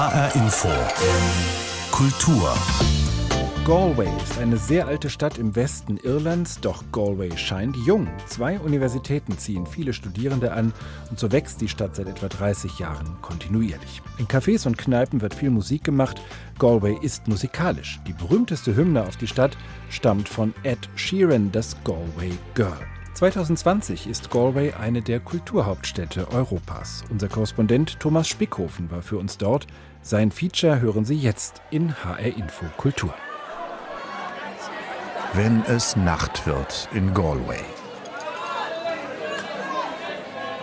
HR Info. Kultur. Galway ist eine sehr alte Stadt im Westen Irlands, doch Galway scheint jung. Zwei Universitäten ziehen viele Studierende an und so wächst die Stadt seit etwa 30 Jahren kontinuierlich. In Cafés und Kneipen wird viel Musik gemacht. Galway ist musikalisch. Die berühmteste Hymne auf die Stadt stammt von Ed Sheeran, das Galway Girl. 2020 ist Galway eine der Kulturhauptstädte Europas. Unser Korrespondent Thomas Spickhofen war für uns dort. Sein Feature hören Sie jetzt in HR Info Kultur. Wenn es Nacht wird in Galway.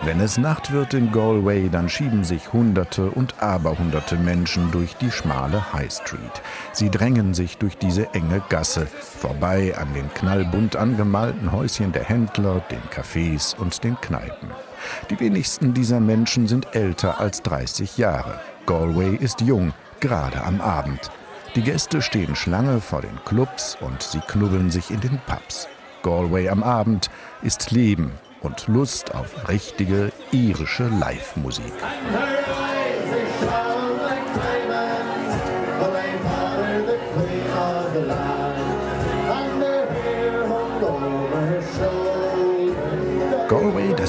Wenn es Nacht wird in Galway, dann schieben sich Hunderte und Aberhunderte Menschen durch die schmale High Street. Sie drängen sich durch diese enge Gasse, vorbei an den knallbunt angemalten Häuschen der Händler, den Cafés und den Kneipen. Die wenigsten dieser Menschen sind älter als 30 Jahre. Galway ist jung, gerade am Abend. Die Gäste stehen Schlange vor den Clubs und sie knubbeln sich in den Pubs. Galway am Abend ist Leben und Lust auf richtige irische Live-Musik.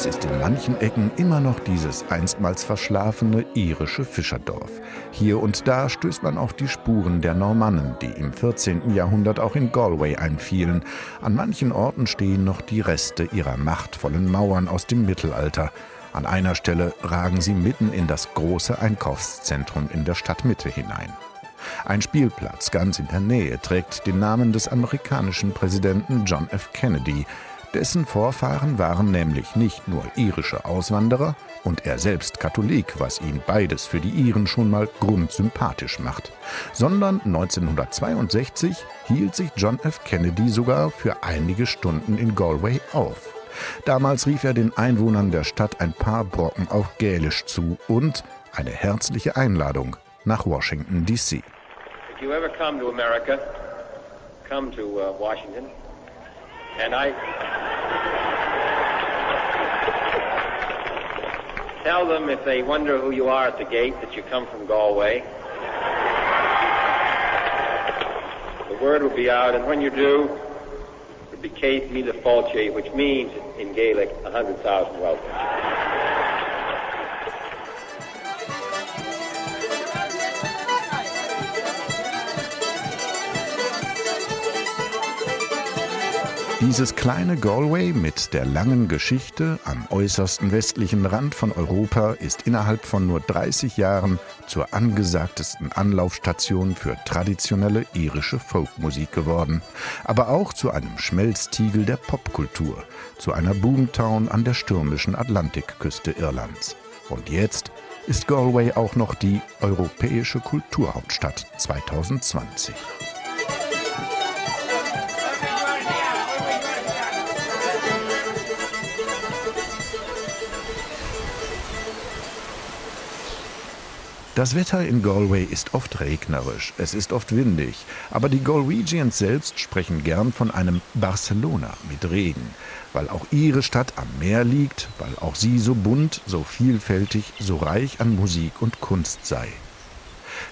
Ist in manchen Ecken immer noch dieses einstmals verschlafene irische Fischerdorf. Hier und da stößt man auf die Spuren der Normannen, die im 14. Jahrhundert auch in Galway einfielen. An manchen Orten stehen noch die Reste ihrer machtvollen Mauern aus dem Mittelalter. An einer Stelle ragen sie mitten in das große Einkaufszentrum in der Stadtmitte hinein. Ein Spielplatz ganz in der Nähe trägt den Namen des amerikanischen Präsidenten John F. Kennedy. Dessen Vorfahren waren nämlich nicht nur irische Auswanderer und er selbst Katholik, was ihn beides für die Iren schon mal grundsympathisch macht, sondern 1962 hielt sich John F. Kennedy sogar für einige Stunden in Galway auf. Damals rief er den Einwohnern der Stadt ein paar Brocken auf Gälisch zu und eine herzliche Einladung nach Washington, D.C. Come to uh, Washington. And I tell them if they wonder who you are at the gate that you come from Galway. The word will be out, and when you do, it'll be Kate Mila Falche, which means in Gaelic, a 100,000 welcomes. Dieses kleine Galway mit der langen Geschichte am äußersten westlichen Rand von Europa ist innerhalb von nur 30 Jahren zur angesagtesten Anlaufstation für traditionelle irische Folkmusik geworden, aber auch zu einem Schmelztiegel der Popkultur, zu einer Boomtown an der stürmischen Atlantikküste Irlands. Und jetzt ist Galway auch noch die europäische Kulturhauptstadt 2020. Das Wetter in Galway ist oft regnerisch, es ist oft windig, aber die Galwegians selbst sprechen gern von einem Barcelona mit Regen, weil auch ihre Stadt am Meer liegt, weil auch sie so bunt, so vielfältig, so reich an Musik und Kunst sei.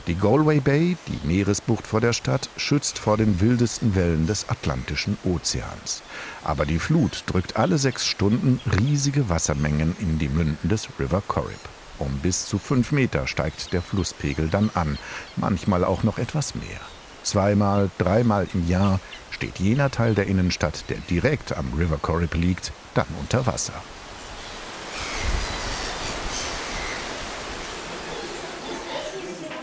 Die Galway Bay, die Meeresbucht vor der Stadt, schützt vor den wildesten Wellen des Atlantischen Ozeans. Aber die Flut drückt alle sechs Stunden riesige Wassermengen in die Münden des River Corrib. Um bis zu fünf Meter steigt der Flusspegel dann an, manchmal auch noch etwas mehr. Zweimal, dreimal im Jahr steht jener Teil der Innenstadt, der direkt am River Corrib liegt, dann unter Wasser.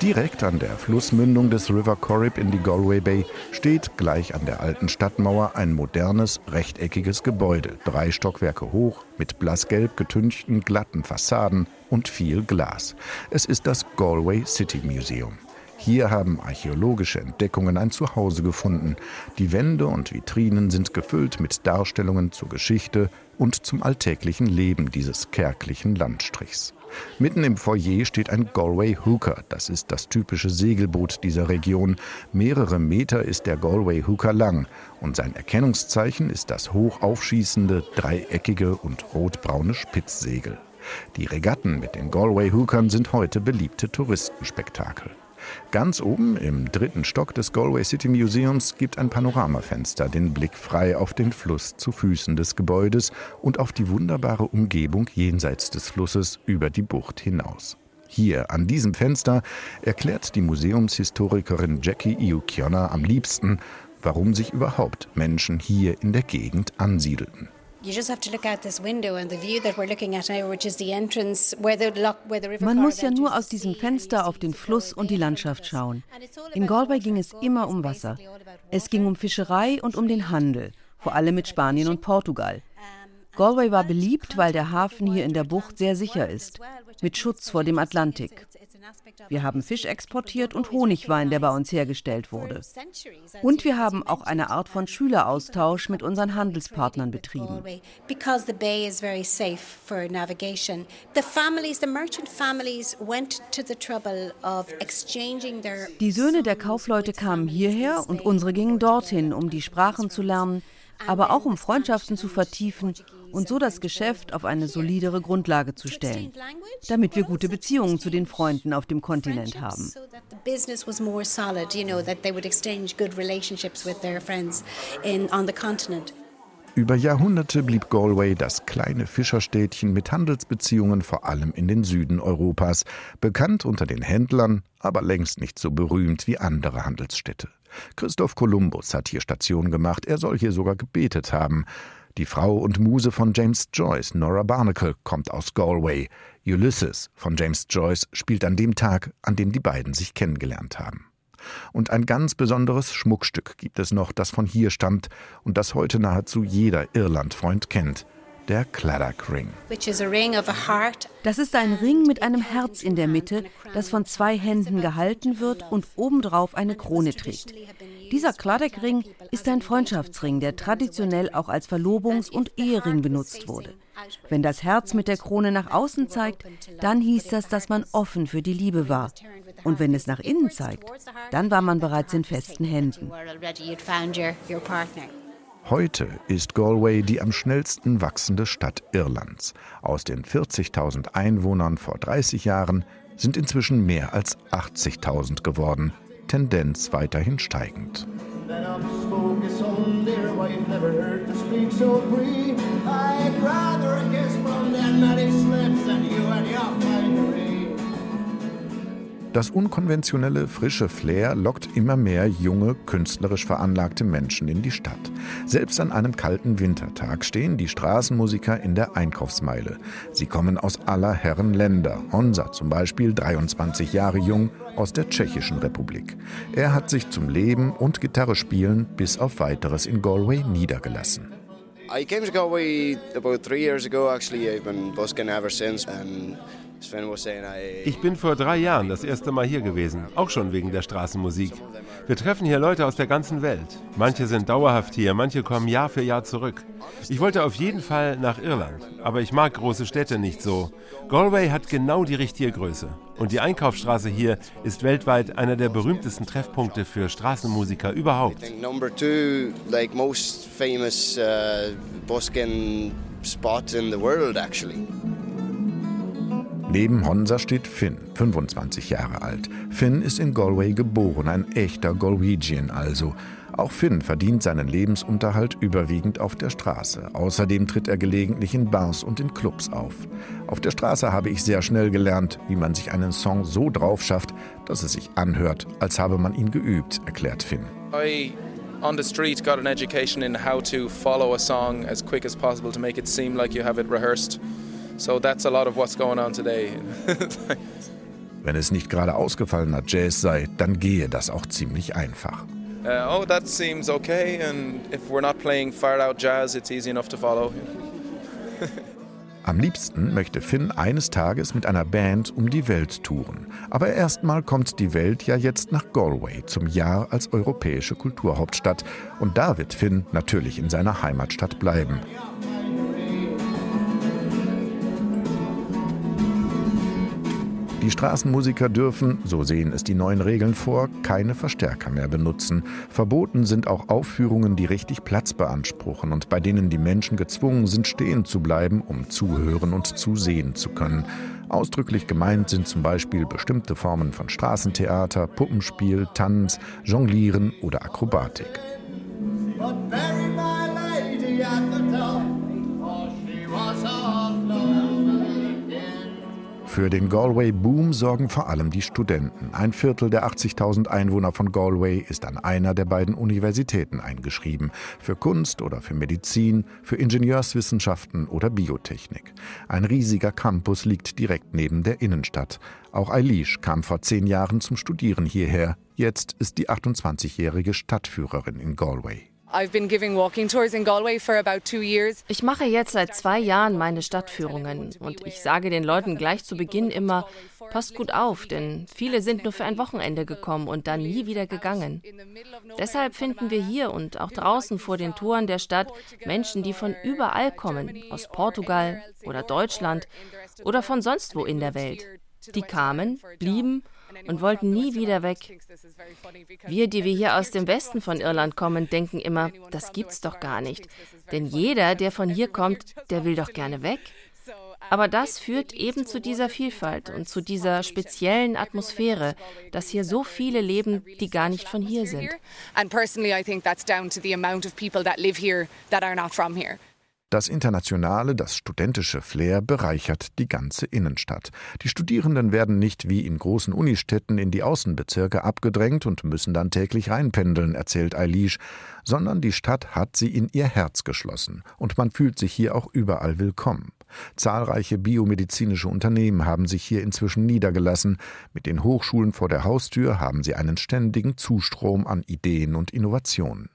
Direkt an der Flussmündung des River Corrib in die Galway Bay steht gleich an der alten Stadtmauer ein modernes, rechteckiges Gebäude, drei Stockwerke hoch, mit blassgelb getünchten, glatten Fassaden und viel Glas. Es ist das Galway City Museum. Hier haben archäologische Entdeckungen ein Zuhause gefunden. Die Wände und Vitrinen sind gefüllt mit Darstellungen zur Geschichte und zum alltäglichen Leben dieses kärglichen Landstrichs. Mitten im Foyer steht ein Galway Hooker. Das ist das typische Segelboot dieser Region. Mehrere Meter ist der Galway Hooker lang und sein Erkennungszeichen ist das hoch aufschießende, dreieckige und rotbraune Spitzsegel. Die Regatten mit den Galway-Hookern sind heute beliebte Touristenspektakel. Ganz oben im dritten Stock des Galway City Museums gibt ein Panoramafenster den Blick frei auf den Fluss zu Füßen des Gebäudes und auf die wunderbare Umgebung jenseits des Flusses über die Bucht hinaus. Hier an diesem Fenster erklärt die Museumshistorikerin Jackie Iukiona am liebsten, warum sich überhaupt Menschen hier in der Gegend ansiedelten. Man muss ja nur aus diesem Fenster auf den Fluss und die Landschaft schauen. In Galway ging es immer um Wasser. Es ging um Fischerei und um den Handel, vor allem mit Spanien und Portugal. Galway war beliebt, weil der Hafen hier in der Bucht sehr sicher ist, mit Schutz vor dem Atlantik. Wir haben Fisch exportiert und Honigwein, der bei uns hergestellt wurde. Und wir haben auch eine Art von Schüleraustausch mit unseren Handelspartnern betrieben. Die Söhne der Kaufleute kamen hierher und unsere gingen dorthin, um die Sprachen zu lernen, aber auch um Freundschaften zu vertiefen und so das Geschäft auf eine solidere Grundlage zu stellen, damit wir gute Beziehungen zu den Freunden auf dem Kontinent haben. Über Jahrhunderte blieb Galway das kleine Fischerstädtchen mit Handelsbeziehungen vor allem in den Süden Europas, bekannt unter den Händlern, aber längst nicht so berühmt wie andere Handelsstädte. Christoph Kolumbus hat hier Station gemacht, er soll hier sogar gebetet haben. Die Frau und Muse von James Joyce, Nora Barnacle, kommt aus Galway. Ulysses von James Joyce spielt an dem Tag, an dem die beiden sich kennengelernt haben. Und ein ganz besonderes Schmuckstück gibt es noch, das von hier stammt und das heute nahezu jeder Irlandfreund kennt der Claddock Ring. Das ist ein Ring mit einem Herz in der Mitte, das von zwei Händen gehalten wird und obendrauf eine Krone trägt. Dieser Claddock Ring ist ein Freundschaftsring, der traditionell auch als Verlobungs- und Ehering benutzt wurde. Wenn das Herz mit der Krone nach außen zeigt, dann hieß das, dass man offen für die Liebe war. Und wenn es nach innen zeigt, dann war man bereits in festen Händen. Heute ist Galway die am schnellsten wachsende Stadt Irlands. Aus den 40.000 Einwohnern vor 30 Jahren sind inzwischen mehr als 80.000 geworden, Tendenz weiterhin steigend. I'd rather Das unkonventionelle, frische Flair lockt immer mehr junge, künstlerisch veranlagte Menschen in die Stadt. Selbst an einem kalten Wintertag stehen die Straßenmusiker in der Einkaufsmeile. Sie kommen aus aller Herren Länder. Honza zum Beispiel, 23 Jahre jung, aus der Tschechischen Republik. Er hat sich zum Leben und Gitarre spielen bis auf weiteres in Galway niedergelassen. I came to Galway about three years ago. Actually, I've been busking ever since. And ich bin vor drei Jahren das erste Mal hier gewesen, auch schon wegen der Straßenmusik. Wir treffen hier Leute aus der ganzen Welt. Manche sind dauerhaft hier, manche kommen Jahr für Jahr zurück. Ich wollte auf jeden Fall nach Irland, aber ich mag große Städte nicht so. Galway hat genau die richtige Größe. Und die Einkaufsstraße hier ist weltweit einer der berühmtesten Treffpunkte für Straßenmusiker überhaupt. Uh, spot in the world actually. Neben Honsa steht Finn, 25 Jahre alt. Finn ist in Galway geboren, ein echter Galwegian also. Auch Finn verdient seinen Lebensunterhalt überwiegend auf der Straße. Außerdem tritt er gelegentlich in Bars und in Clubs auf. Auf der Straße habe ich sehr schnell gelernt, wie man sich einen Song so drauf schafft, dass es sich anhört, als habe man ihn geübt, erklärt Finn. I on the street got an education in how to follow a song as quick as possible to make it seem like you have it rehearsed. So that's a lot of what's going on today. Wenn es nicht gerade ausgefallener Jazz sei, dann gehe das auch ziemlich einfach. Uh, oh, that seems okay, and if we're not playing far out jazz, it's easy enough to follow. Am liebsten möchte Finn eines Tages mit einer Band um die Welt touren. Aber erstmal kommt die Welt ja jetzt nach Galway zum Jahr als europäische Kulturhauptstadt. Und da wird Finn natürlich in seiner Heimatstadt bleiben. Die Straßenmusiker dürfen, so sehen es die neuen Regeln vor, keine Verstärker mehr benutzen. Verboten sind auch Aufführungen, die richtig Platz beanspruchen und bei denen die Menschen gezwungen sind, stehen zu bleiben, um zuhören und zusehen zu können. Ausdrücklich gemeint sind zum Beispiel bestimmte Formen von Straßentheater, Puppenspiel, Tanz, Jonglieren oder Akrobatik. Für den Galway-Boom sorgen vor allem die Studenten. Ein Viertel der 80.000 Einwohner von Galway ist an einer der beiden Universitäten eingeschrieben. Für Kunst oder für Medizin, für Ingenieurswissenschaften oder Biotechnik. Ein riesiger Campus liegt direkt neben der Innenstadt. Auch Eilish kam vor zehn Jahren zum Studieren hierher. Jetzt ist die 28-jährige Stadtführerin in Galway. Ich mache jetzt seit zwei Jahren meine Stadtführungen und ich sage den Leuten gleich zu Beginn immer, passt gut auf, denn viele sind nur für ein Wochenende gekommen und dann nie wieder gegangen. Deshalb finden wir hier und auch draußen vor den Toren der Stadt Menschen, die von überall kommen, aus Portugal oder Deutschland oder von sonst wo in der Welt. Die kamen, blieben und wollten nie wieder weg. Wir, die wir hier aus dem Westen von Irland kommen, denken immer, das gibt's doch gar nicht. Denn jeder, der von hier kommt, der will doch gerne weg. Aber das führt eben zu dieser Vielfalt und zu dieser speziellen Atmosphäre, dass hier so viele leben, die gar nicht von hier sind. And personally I think that's down to the amount of people that live here that are not from here. Das internationale, das studentische Flair bereichert die ganze Innenstadt. Die Studierenden werden nicht wie in großen Unistädten in die Außenbezirke abgedrängt und müssen dann täglich reinpendeln, erzählt Eilish, sondern die Stadt hat sie in ihr Herz geschlossen und man fühlt sich hier auch überall willkommen. Zahlreiche biomedizinische Unternehmen haben sich hier inzwischen niedergelassen. Mit den Hochschulen vor der Haustür haben sie einen ständigen Zustrom an Ideen und Innovationen.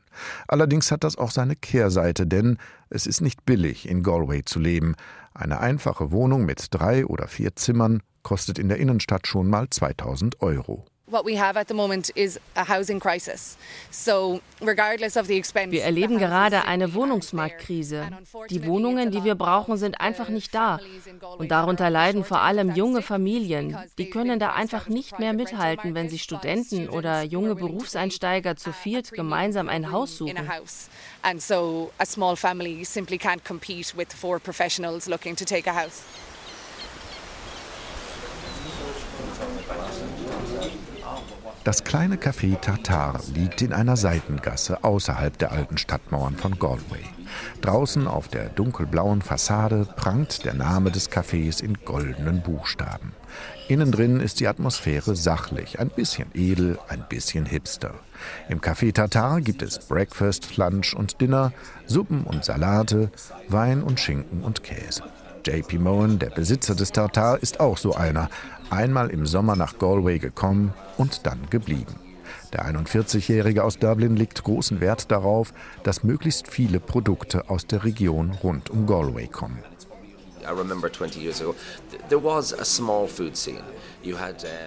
Allerdings hat das auch seine Kehrseite, denn es ist nicht billig, in Galway zu leben. Eine einfache Wohnung mit drei oder vier Zimmern kostet in der Innenstadt schon mal 2000 Euro. Wir erleben gerade eine Wohnungsmarktkrise. Die Wohnungen, die wir brauchen, sind einfach nicht da. Und darunter leiden vor allem junge Familien. Die können da einfach nicht mehr mithalten, wenn sie Studenten oder junge Berufseinsteiger zu viert gemeinsam ein Haus suchen. Das kleine Café Tartar liegt in einer Seitengasse außerhalb der alten Stadtmauern von Galway. Draußen auf der dunkelblauen Fassade prangt der Name des Cafés in goldenen Buchstaben. Innen drin ist die Atmosphäre sachlich, ein bisschen edel, ein bisschen hipster. Im Café Tartar gibt es Breakfast, Lunch und Dinner, Suppen und Salate, Wein und Schinken und Käse. JP Moen, der Besitzer des Tartar, ist auch so einer. Einmal im Sommer nach Galway gekommen und dann geblieben. Der 41-Jährige aus Dublin legt großen Wert darauf, dass möglichst viele Produkte aus der Region rund um Galway kommen.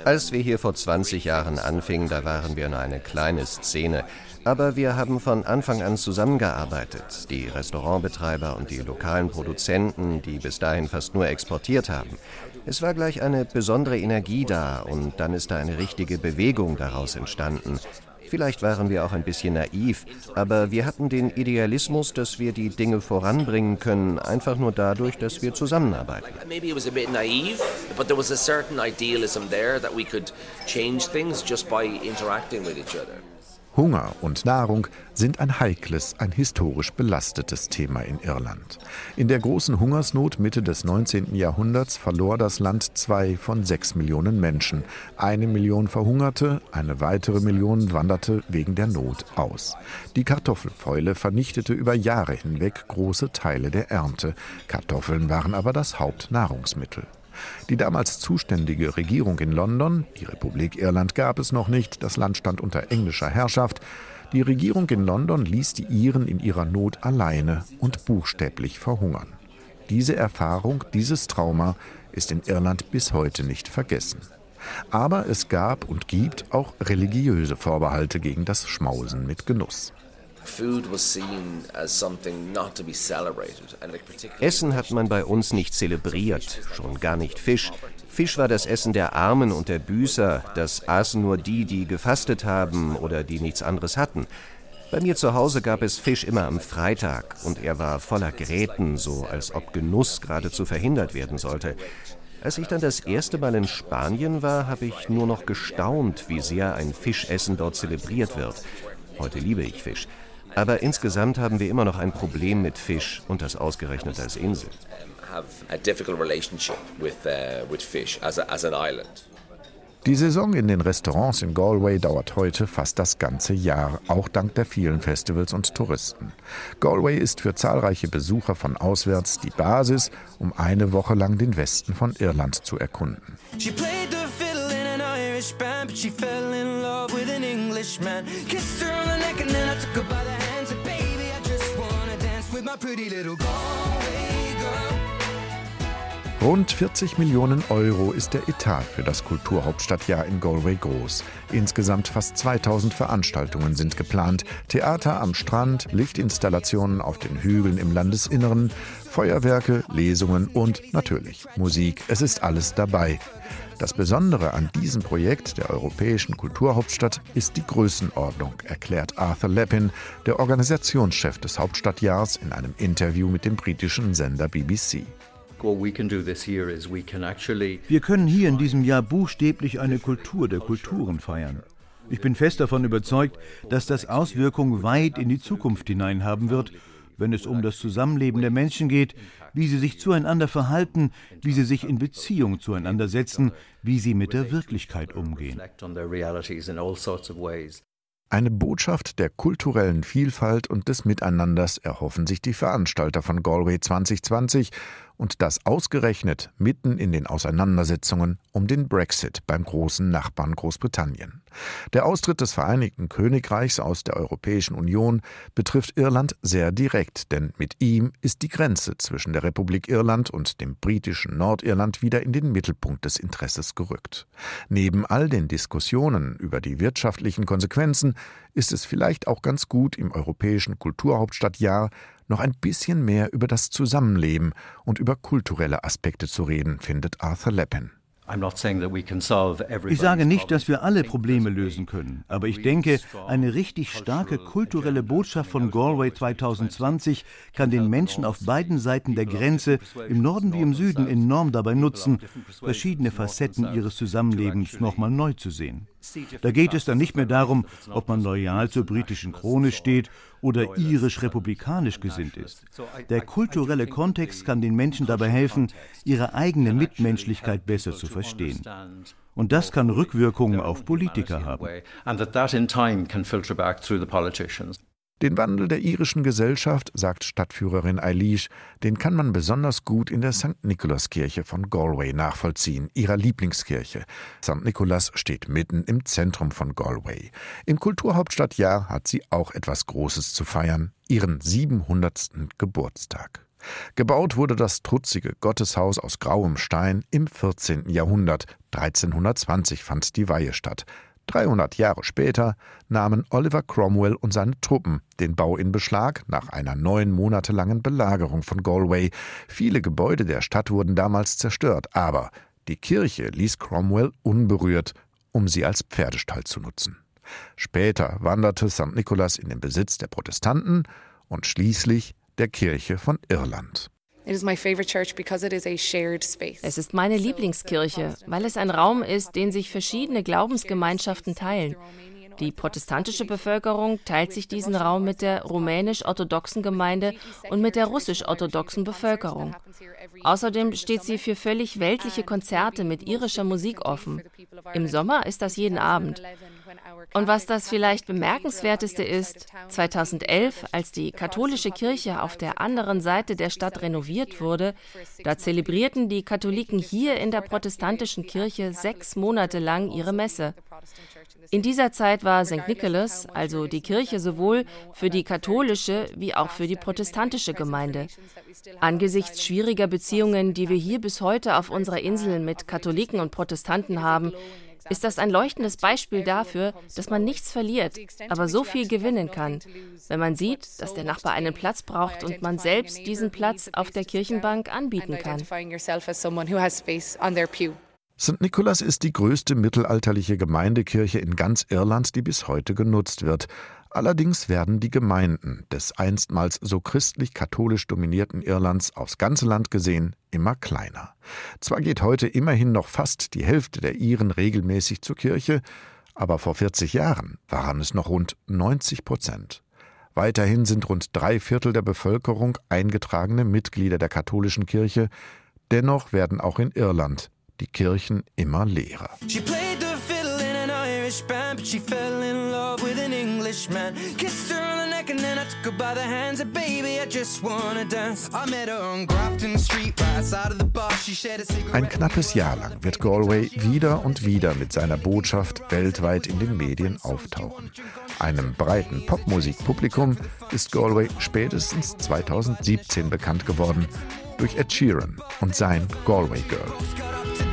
Als wir hier vor 20 Jahren anfingen, da waren wir nur eine kleine Szene. Aber wir haben von Anfang an zusammengearbeitet, die Restaurantbetreiber und die lokalen Produzenten, die bis dahin fast nur exportiert haben. Es war gleich eine besondere Energie da und dann ist da eine richtige Bewegung daraus entstanden. Vielleicht waren wir auch ein bisschen naiv, aber wir hatten den Idealismus, dass wir die Dinge voranbringen können, einfach nur dadurch, dass wir zusammenarbeiten. Maybe it was a bit naive, but there was a certain idealism there that we could change things just by interacting with each other. Hunger und Nahrung sind ein heikles, ein historisch belastetes Thema in Irland. In der großen Hungersnot Mitte des 19. Jahrhunderts verlor das Land zwei von sechs Millionen Menschen. Eine Million verhungerte, eine weitere Million wanderte wegen der Not aus. Die Kartoffelfäule vernichtete über Jahre hinweg große Teile der Ernte. Kartoffeln waren aber das Hauptnahrungsmittel. Die damals zuständige Regierung in London, die Republik Irland gab es noch nicht, das Land stand unter englischer Herrschaft, die Regierung in London ließ die Iren in ihrer Not alleine und buchstäblich verhungern. Diese Erfahrung, dieses Trauma ist in Irland bis heute nicht vergessen. Aber es gab und gibt auch religiöse Vorbehalte gegen das Schmausen mit Genuss. Essen hat man bei uns nicht zelebriert, schon gar nicht Fisch. Fisch war das Essen der Armen und der Büßer, das aßen nur die, die gefastet haben oder die nichts anderes hatten. Bei mir zu Hause gab es Fisch immer am Freitag und er war voller Gräten, so als ob Genuss geradezu verhindert werden sollte. Als ich dann das erste Mal in Spanien war, habe ich nur noch gestaunt, wie sehr ein Fischessen dort zelebriert wird. Heute liebe ich Fisch. Aber insgesamt haben wir immer noch ein Problem mit Fisch und das ausgerechnet als Insel. Die Saison in den Restaurants in Galway dauert heute fast das ganze Jahr, auch dank der vielen Festivals und Touristen. Galway ist für zahlreiche Besucher von auswärts die Basis, um eine Woche lang den Westen von Irland zu erkunden. pretty little Galway girl. Rund 40 Millionen Euro ist der Etat für das Kulturhauptstadtjahr in Galway groß. Insgesamt fast 2000 Veranstaltungen sind geplant. Theater am Strand, Lichtinstallationen auf den Hügeln im Landesinneren, Feuerwerke, Lesungen und natürlich Musik. Es ist alles dabei. Das Besondere an diesem Projekt der europäischen Kulturhauptstadt ist die Größenordnung, erklärt Arthur Lepin, der Organisationschef des Hauptstadtjahrs, in einem Interview mit dem britischen Sender BBC. Wir können hier in diesem Jahr buchstäblich eine Kultur der Kulturen feiern. Ich bin fest davon überzeugt, dass das Auswirkungen weit in die Zukunft hinein haben wird, wenn es um das Zusammenleben der Menschen geht, wie sie sich zueinander verhalten, wie sie sich in Beziehung zueinander setzen, wie sie mit der Wirklichkeit umgehen. Eine Botschaft der kulturellen Vielfalt und des Miteinanders erhoffen sich die Veranstalter von Galway 2020 und das ausgerechnet mitten in den Auseinandersetzungen um den Brexit beim großen Nachbarn Großbritannien. Der Austritt des Vereinigten Königreichs aus der Europäischen Union betrifft Irland sehr direkt, denn mit ihm ist die Grenze zwischen der Republik Irland und dem britischen Nordirland wieder in den Mittelpunkt des Interesses gerückt. Neben all den Diskussionen über die wirtschaftlichen Konsequenzen ist es vielleicht auch ganz gut, im europäischen Kulturhauptstadtjahr noch ein bisschen mehr über das Zusammenleben und über kulturelle Aspekte zu reden, findet Arthur Lepin. Ich sage nicht, dass wir alle Probleme lösen können, aber ich denke, eine richtig starke kulturelle Botschaft von Galway 2020 kann den Menschen auf beiden Seiten der Grenze, im Norden wie im Süden, enorm dabei nutzen, verschiedene Facetten ihres Zusammenlebens nochmal neu zu sehen. Da geht es dann nicht mehr darum, ob man loyal zur britischen Krone steht oder irisch-republikanisch gesinnt ist. Der kulturelle Kontext kann den Menschen dabei helfen, ihre eigene Mitmenschlichkeit besser zu verstehen. Und das kann Rückwirkungen auf Politiker haben. Den Wandel der irischen Gesellschaft, sagt Stadtführerin Eilish, den kann man besonders gut in der St. Nikolaskirche von Galway nachvollziehen, ihrer Lieblingskirche. St. Nikolas steht mitten im Zentrum von Galway. Im Kulturhauptstadtjahr hat sie auch etwas Großes zu feiern, ihren 700. Geburtstag. Gebaut wurde das trutzige Gotteshaus aus grauem Stein im 14. Jahrhundert. 1320 fand die Weihe statt. 300 Jahre später nahmen Oliver Cromwell und seine Truppen den Bau in Beschlag nach einer neun Monate langen Belagerung von Galway. Viele Gebäude der Stadt wurden damals zerstört, aber die Kirche ließ Cromwell unberührt, um sie als Pferdestall zu nutzen. Später wanderte St. Nicholas in den Besitz der Protestanten und schließlich der Kirche von Irland. Es ist meine Lieblingskirche, weil es ein Raum ist, den sich verschiedene Glaubensgemeinschaften teilen. Die protestantische Bevölkerung teilt sich diesen Raum mit der rumänisch-orthodoxen Gemeinde und mit der russisch-orthodoxen Bevölkerung. Außerdem steht sie für völlig weltliche Konzerte mit irischer Musik offen. Im Sommer ist das jeden Abend. Und was das vielleicht bemerkenswerteste ist, 2011, als die katholische Kirche auf der anderen Seite der Stadt renoviert wurde, da zelebrierten die Katholiken hier in der protestantischen Kirche sechs Monate lang ihre Messe. In dieser Zeit war St. Nicholas, also die Kirche, sowohl für die katholische wie auch für die protestantische Gemeinde. Angesichts schwieriger Beziehungen, die wir hier bis heute auf unserer Insel mit Katholiken und Protestanten haben, ist das ein leuchtendes Beispiel dafür, dass man nichts verliert, aber so viel gewinnen kann, wenn man sieht, dass der Nachbar einen Platz braucht und man selbst diesen Platz auf der Kirchenbank anbieten kann. St. Nicholas ist die größte mittelalterliche Gemeindekirche in ganz Irland, die bis heute genutzt wird. Allerdings werden die Gemeinden des einstmals so christlich-katholisch dominierten Irlands aufs ganze Land gesehen immer kleiner. Zwar geht heute immerhin noch fast die Hälfte der Iren regelmäßig zur Kirche, aber vor 40 Jahren waren es noch rund 90 Prozent. Weiterhin sind rund drei Viertel der Bevölkerung eingetragene Mitglieder der katholischen Kirche. Dennoch werden auch in Irland die Kirchen immer leerer. Irish band, but she fell in an Englishman. Kissed her on the neck and then I took her by the hands. And baby, I just wanna dance. I met her on Grafton Street, right side of the bar. She shared a cigarette. Ein knappes Jahr lang wird Galway wieder und wieder mit seiner Botschaft weltweit in den Medien auftauchen. Einem breiten Popmusikpublikum ist Galway spätestens 2017 bekannt geworden durch Ed Sheeran und sein Galway Girl.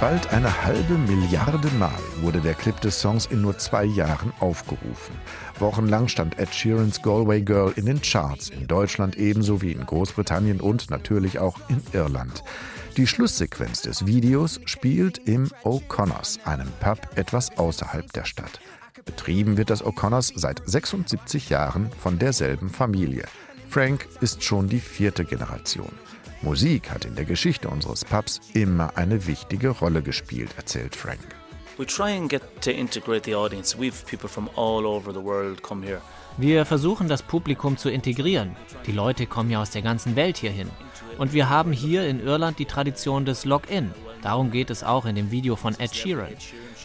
Bald eine halbe Milliarde Mal wurde der Clip des Songs in nur zwei Jahren aufgerufen. Wochenlang stand Ed Sheerans Galway Girl in den Charts, in Deutschland ebenso wie in Großbritannien und natürlich auch in Irland. Die Schlusssequenz des Videos spielt im O'Connors, einem Pub etwas außerhalb der Stadt. Betrieben wird das O'Connors seit 76 Jahren von derselben Familie. Frank ist schon die vierte Generation. Musik hat in der Geschichte unseres Pubs immer eine wichtige Rolle gespielt, erzählt Frank. Wir versuchen das Publikum zu integrieren. Die Leute kommen ja aus der ganzen Welt hierhin. Und wir haben hier in Irland die Tradition des Log-In. Darum geht es auch in dem Video von Ed Sheeran.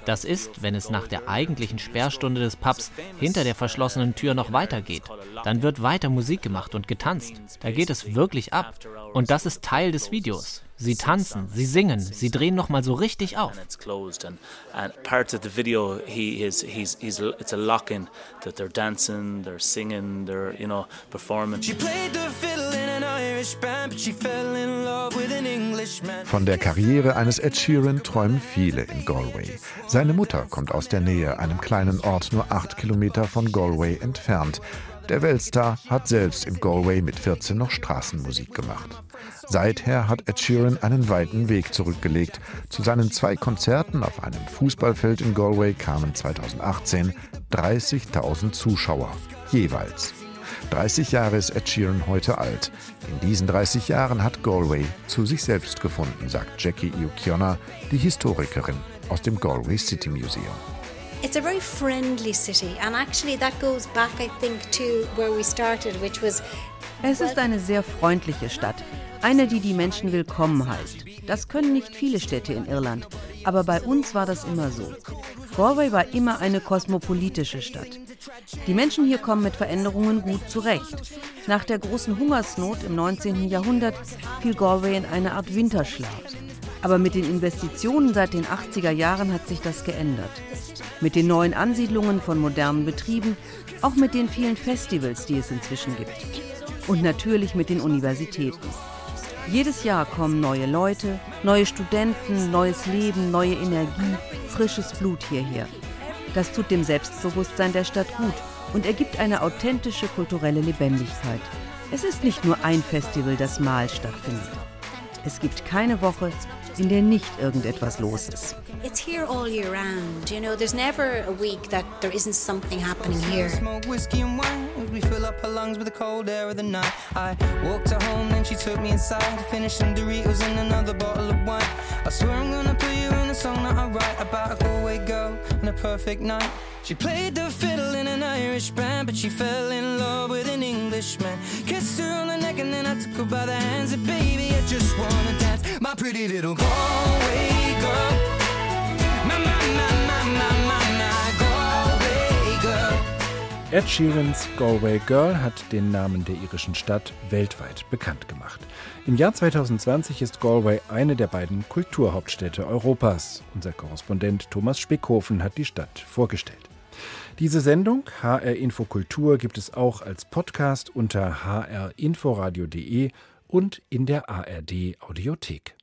Das ist, wenn es nach der eigentlichen Sperrstunde des Pubs hinter der verschlossenen Tür noch weitergeht. Dann wird weiter Musik gemacht und getanzt. Da geht es wirklich ab. Und das ist Teil des Videos. Sie tanzen, sie singen, sie drehen noch mal so richtig auf. Von der Karriere eines Ed Sheeran träumen viele in Galway. Seine Mutter kommt aus der Nähe, einem kleinen Ort nur acht Kilometer von Galway entfernt. Der Weltstar hat selbst in Galway mit 14 noch Straßenmusik gemacht. Seither hat Ed Sheeran einen weiten Weg zurückgelegt. Zu seinen zwei Konzerten auf einem Fußballfeld in Galway kamen 2018 30.000 Zuschauer, jeweils. 30 Jahre ist Ed Sheeran heute alt. In diesen 30 Jahren hat Galway zu sich selbst gefunden, sagt Jackie Iukiona, die Historikerin aus dem Galway City Museum. It's a very friendly city and actually that goes back I think to where we started which was Es ist eine sehr freundliche Stadt, eine, die die Menschen willkommen heißt. Das können nicht viele Städte in Irland, aber bei uns war das immer so. Galway war immer eine kosmopolitische Stadt. Die Menschen hier kommen mit Veränderungen gut zurecht. Nach der großen Hungersnot im 19. Jahrhundert fiel Galway in eine Art Winterschlaf. Aber mit den Investitionen seit den 80er Jahren hat sich das geändert. Mit den neuen Ansiedlungen von modernen Betrieben, auch mit den vielen Festivals, die es inzwischen gibt. Und natürlich mit den Universitäten. Jedes Jahr kommen neue Leute, neue Studenten, neues Leben, neue Energie, frisches Blut hierher. Das tut dem Selbstbewusstsein der Stadt gut und ergibt eine authentische kulturelle Lebendigkeit. Es ist nicht nur ein Festival, das mal stattfindet. Es gibt keine Woche, in der nicht irgendetwas los ist. It's here all year round. You know, there's never a week that there isn't something happening here. Smoke whiskey and wine as we fill up her lungs with the cold air of the night. I walked her home, then she took me inside, finished some Doritos and another bottle of wine. I swear I'm gonna put you in a song that I write about a Galway girl and a perfect night. She played the fiddle in an Irish band, but she fell in love with an Englishman. Kissed her on the neck and then I took her by the hands and baby, I just wanna dance. My pretty little Galway girl. My, my, my, my, my, my, Galway girl. Ed Sheerans Galway Girl hat den Namen der irischen Stadt weltweit bekannt gemacht. Im Jahr 2020 ist Galway eine der beiden Kulturhauptstädte Europas. Unser Korrespondent Thomas Spickhofen hat die Stadt vorgestellt. Diese Sendung HR Infokultur gibt es auch als Podcast unter hrinforadio.de und in der ARD Audiothek.